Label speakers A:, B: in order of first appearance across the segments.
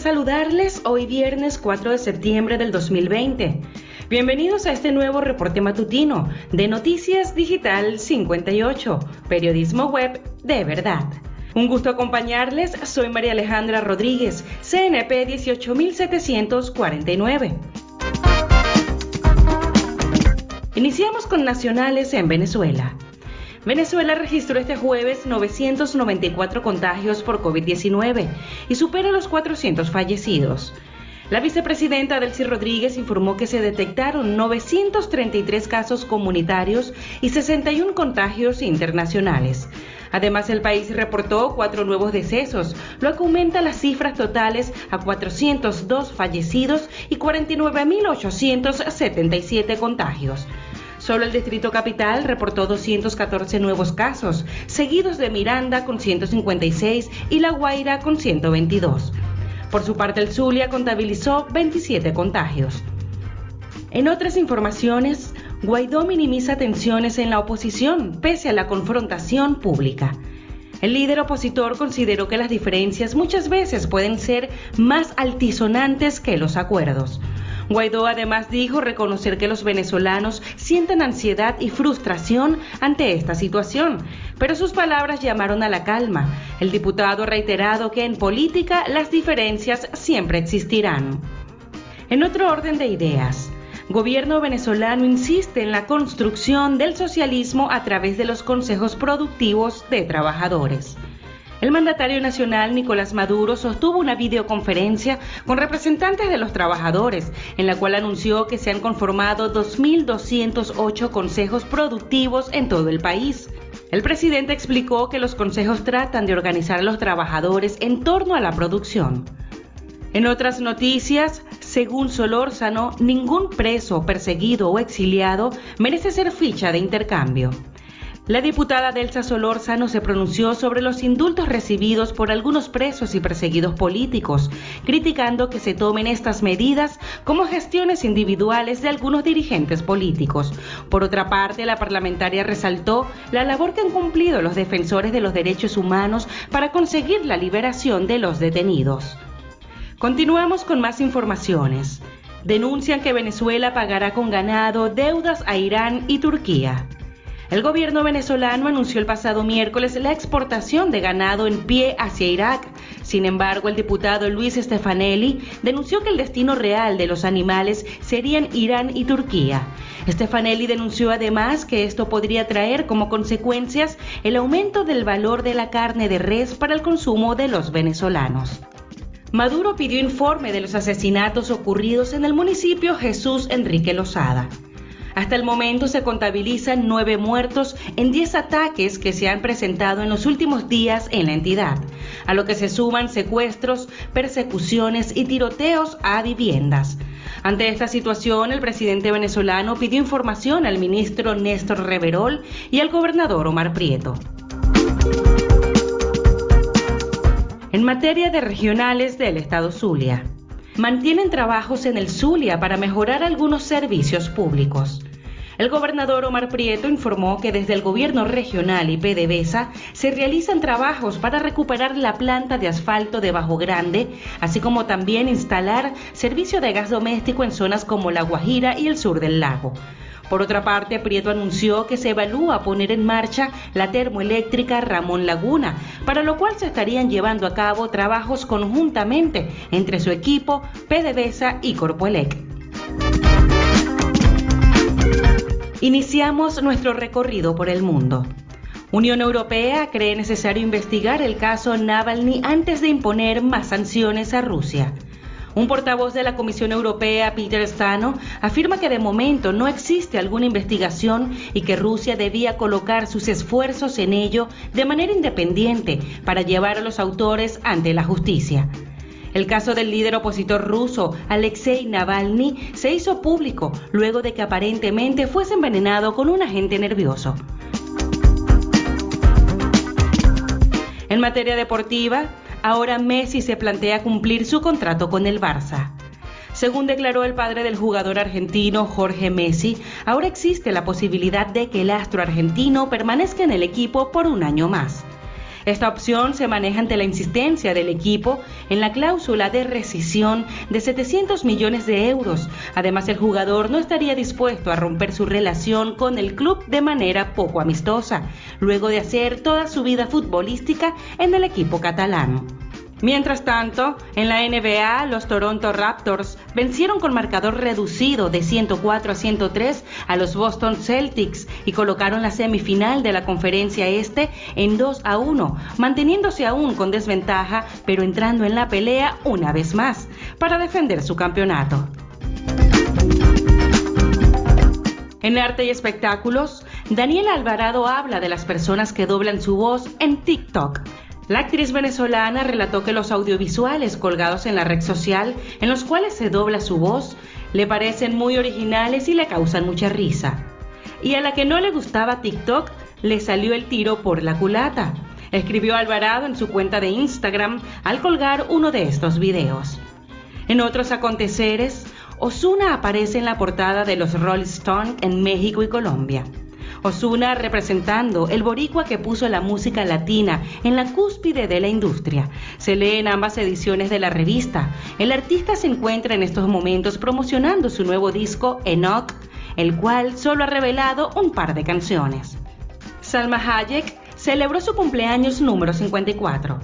A: saludarles hoy viernes 4 de septiembre del 2020. Bienvenidos a este nuevo reporte matutino de Noticias Digital 58, periodismo web de verdad. Un gusto acompañarles, soy María Alejandra Rodríguez, CNP 18749. Iniciamos con nacionales en Venezuela. Venezuela registró este jueves 994 contagios por COVID-19 y supera los 400 fallecidos. La vicepresidenta Delcy Rodríguez informó que se detectaron 933 casos comunitarios y 61 contagios internacionales. Además, el país reportó cuatro nuevos decesos, lo que aumenta las cifras totales a 402 fallecidos y 49.877 contagios. Solo el Distrito Capital reportó 214 nuevos casos, seguidos de Miranda con 156 y La Guaira con 122. Por su parte, el Zulia contabilizó 27 contagios. En otras informaciones, Guaidó minimiza tensiones en la oposición pese a la confrontación pública. El líder opositor consideró que las diferencias muchas veces pueden ser más altisonantes que los acuerdos. Guaidó además dijo reconocer que los venezolanos sienten ansiedad y frustración ante esta situación, pero sus palabras llamaron a la calma. El diputado ha reiterado que en política las diferencias siempre existirán. En otro orden de ideas, gobierno venezolano insiste en la construcción del socialismo a través de los consejos productivos de trabajadores. El mandatario nacional Nicolás Maduro sostuvo una videoconferencia con representantes de los trabajadores, en la cual anunció que se han conformado 2.208 consejos productivos en todo el país. El presidente explicó que los consejos tratan de organizar a los trabajadores en torno a la producción. En otras noticias, según Solórzano, ningún preso, perseguido o exiliado merece ser ficha de intercambio. La diputada Delsa Solórzano se pronunció sobre los indultos recibidos por algunos presos y perseguidos políticos, criticando que se tomen estas medidas como gestiones individuales de algunos dirigentes políticos. Por otra parte, la parlamentaria resaltó la labor que han cumplido los defensores de los derechos humanos para conseguir la liberación de los detenidos. Continuamos con más informaciones. Denuncian que Venezuela pagará con ganado deudas a Irán y Turquía. El gobierno venezolano anunció el pasado miércoles la exportación de ganado en pie hacia Irak. Sin embargo, el diputado Luis Stefanelli denunció que el destino real de los animales serían Irán y Turquía. Stefanelli denunció además que esto podría traer como consecuencias el aumento del valor de la carne de res para el consumo de los venezolanos. Maduro pidió informe de los asesinatos ocurridos en el municipio Jesús Enrique Lozada. Hasta el momento se contabilizan nueve muertos en diez ataques que se han presentado en los últimos días en la entidad, a lo que se suman secuestros, persecuciones y tiroteos a viviendas. Ante esta situación, el presidente venezolano pidió información al ministro Néstor Reverol y al gobernador Omar Prieto. En materia de regionales del estado Zulia, mantienen trabajos en el Zulia para mejorar algunos servicios públicos. El gobernador Omar Prieto informó que desde el gobierno regional y PDVSA se realizan trabajos para recuperar la planta de asfalto de Bajo Grande, así como también instalar servicio de gas doméstico en zonas como La Guajira y el sur del lago. Por otra parte, Prieto anunció que se evalúa poner en marcha la termoeléctrica Ramón Laguna, para lo cual se estarían llevando a cabo trabajos conjuntamente entre su equipo, PDVSA y Corpoelec. Iniciamos nuestro recorrido por el mundo. Unión Europea cree necesario investigar el caso Navalny antes de imponer más sanciones a Rusia. Un portavoz de la Comisión Europea, Peter Stano, afirma que de momento no existe alguna investigación y que Rusia debía colocar sus esfuerzos en ello de manera independiente para llevar a los autores ante la justicia. El caso del líder opositor ruso, Alexei Navalny, se hizo público luego de que aparentemente fuese envenenado con un agente nervioso. En materia deportiva, Ahora Messi se plantea cumplir su contrato con el Barça. Según declaró el padre del jugador argentino Jorge Messi, ahora existe la posibilidad de que el astro argentino permanezca en el equipo por un año más. Esta opción se maneja ante la insistencia del equipo en la cláusula de rescisión de 700 millones de euros. Además, el jugador no estaría dispuesto a romper su relación con el club de manera poco amistosa, luego de hacer toda su vida futbolística en el equipo catalán. Mientras tanto, en la NBA, los Toronto Raptors vencieron con marcador reducido de 104 a 103 a los Boston Celtics y colocaron la semifinal de la conferencia este en 2 a 1, manteniéndose aún con desventaja, pero entrando en la pelea una vez más para defender su campeonato. En arte y espectáculos, Daniel Alvarado habla de las personas que doblan su voz en TikTok. La actriz venezolana relató que los audiovisuales colgados en la red social, en los cuales se dobla su voz, le parecen muy originales y le causan mucha risa. Y a la que no le gustaba TikTok, le salió el tiro por la culata, escribió Alvarado en su cuenta de Instagram al colgar uno de estos videos. En otros aconteceres, Osuna aparece en la portada de los Rolling Stones en México y Colombia. Osuna representando el boricua que puso la música latina en la cúspide de la industria. Se lee en ambas ediciones de la revista. El artista se encuentra en estos momentos promocionando su nuevo disco Enoch, el cual solo ha revelado un par de canciones. Salma Hayek celebró su cumpleaños número 54.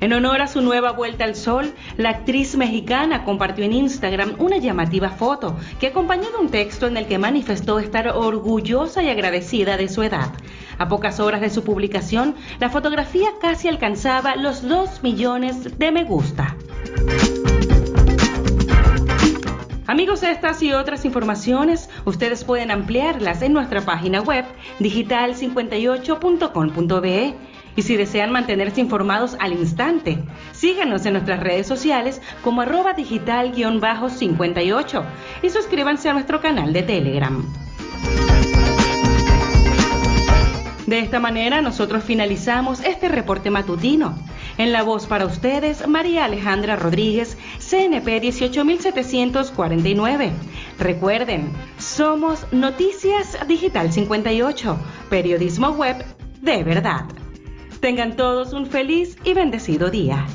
A: En honor a su nueva vuelta al sol, la actriz mexicana compartió en Instagram una llamativa foto que acompañó de un texto en el que manifestó estar orgullosa y agradecida de su edad. A pocas horas de su publicación, la fotografía casi alcanzaba los 2 millones de me gusta. Amigos, estas y otras informaciones ustedes pueden ampliarlas en nuestra página web digital58.com.be y si desean mantenerse informados al instante, síganos en nuestras redes sociales como arroba digital-58 y suscríbanse a nuestro canal de Telegram. De esta manera nosotros finalizamos este reporte matutino. En la voz para ustedes, María Alejandra Rodríguez, CNP 18749. Recuerden, somos Noticias Digital 58, periodismo web de verdad. Tengan todos un feliz y bendecido día.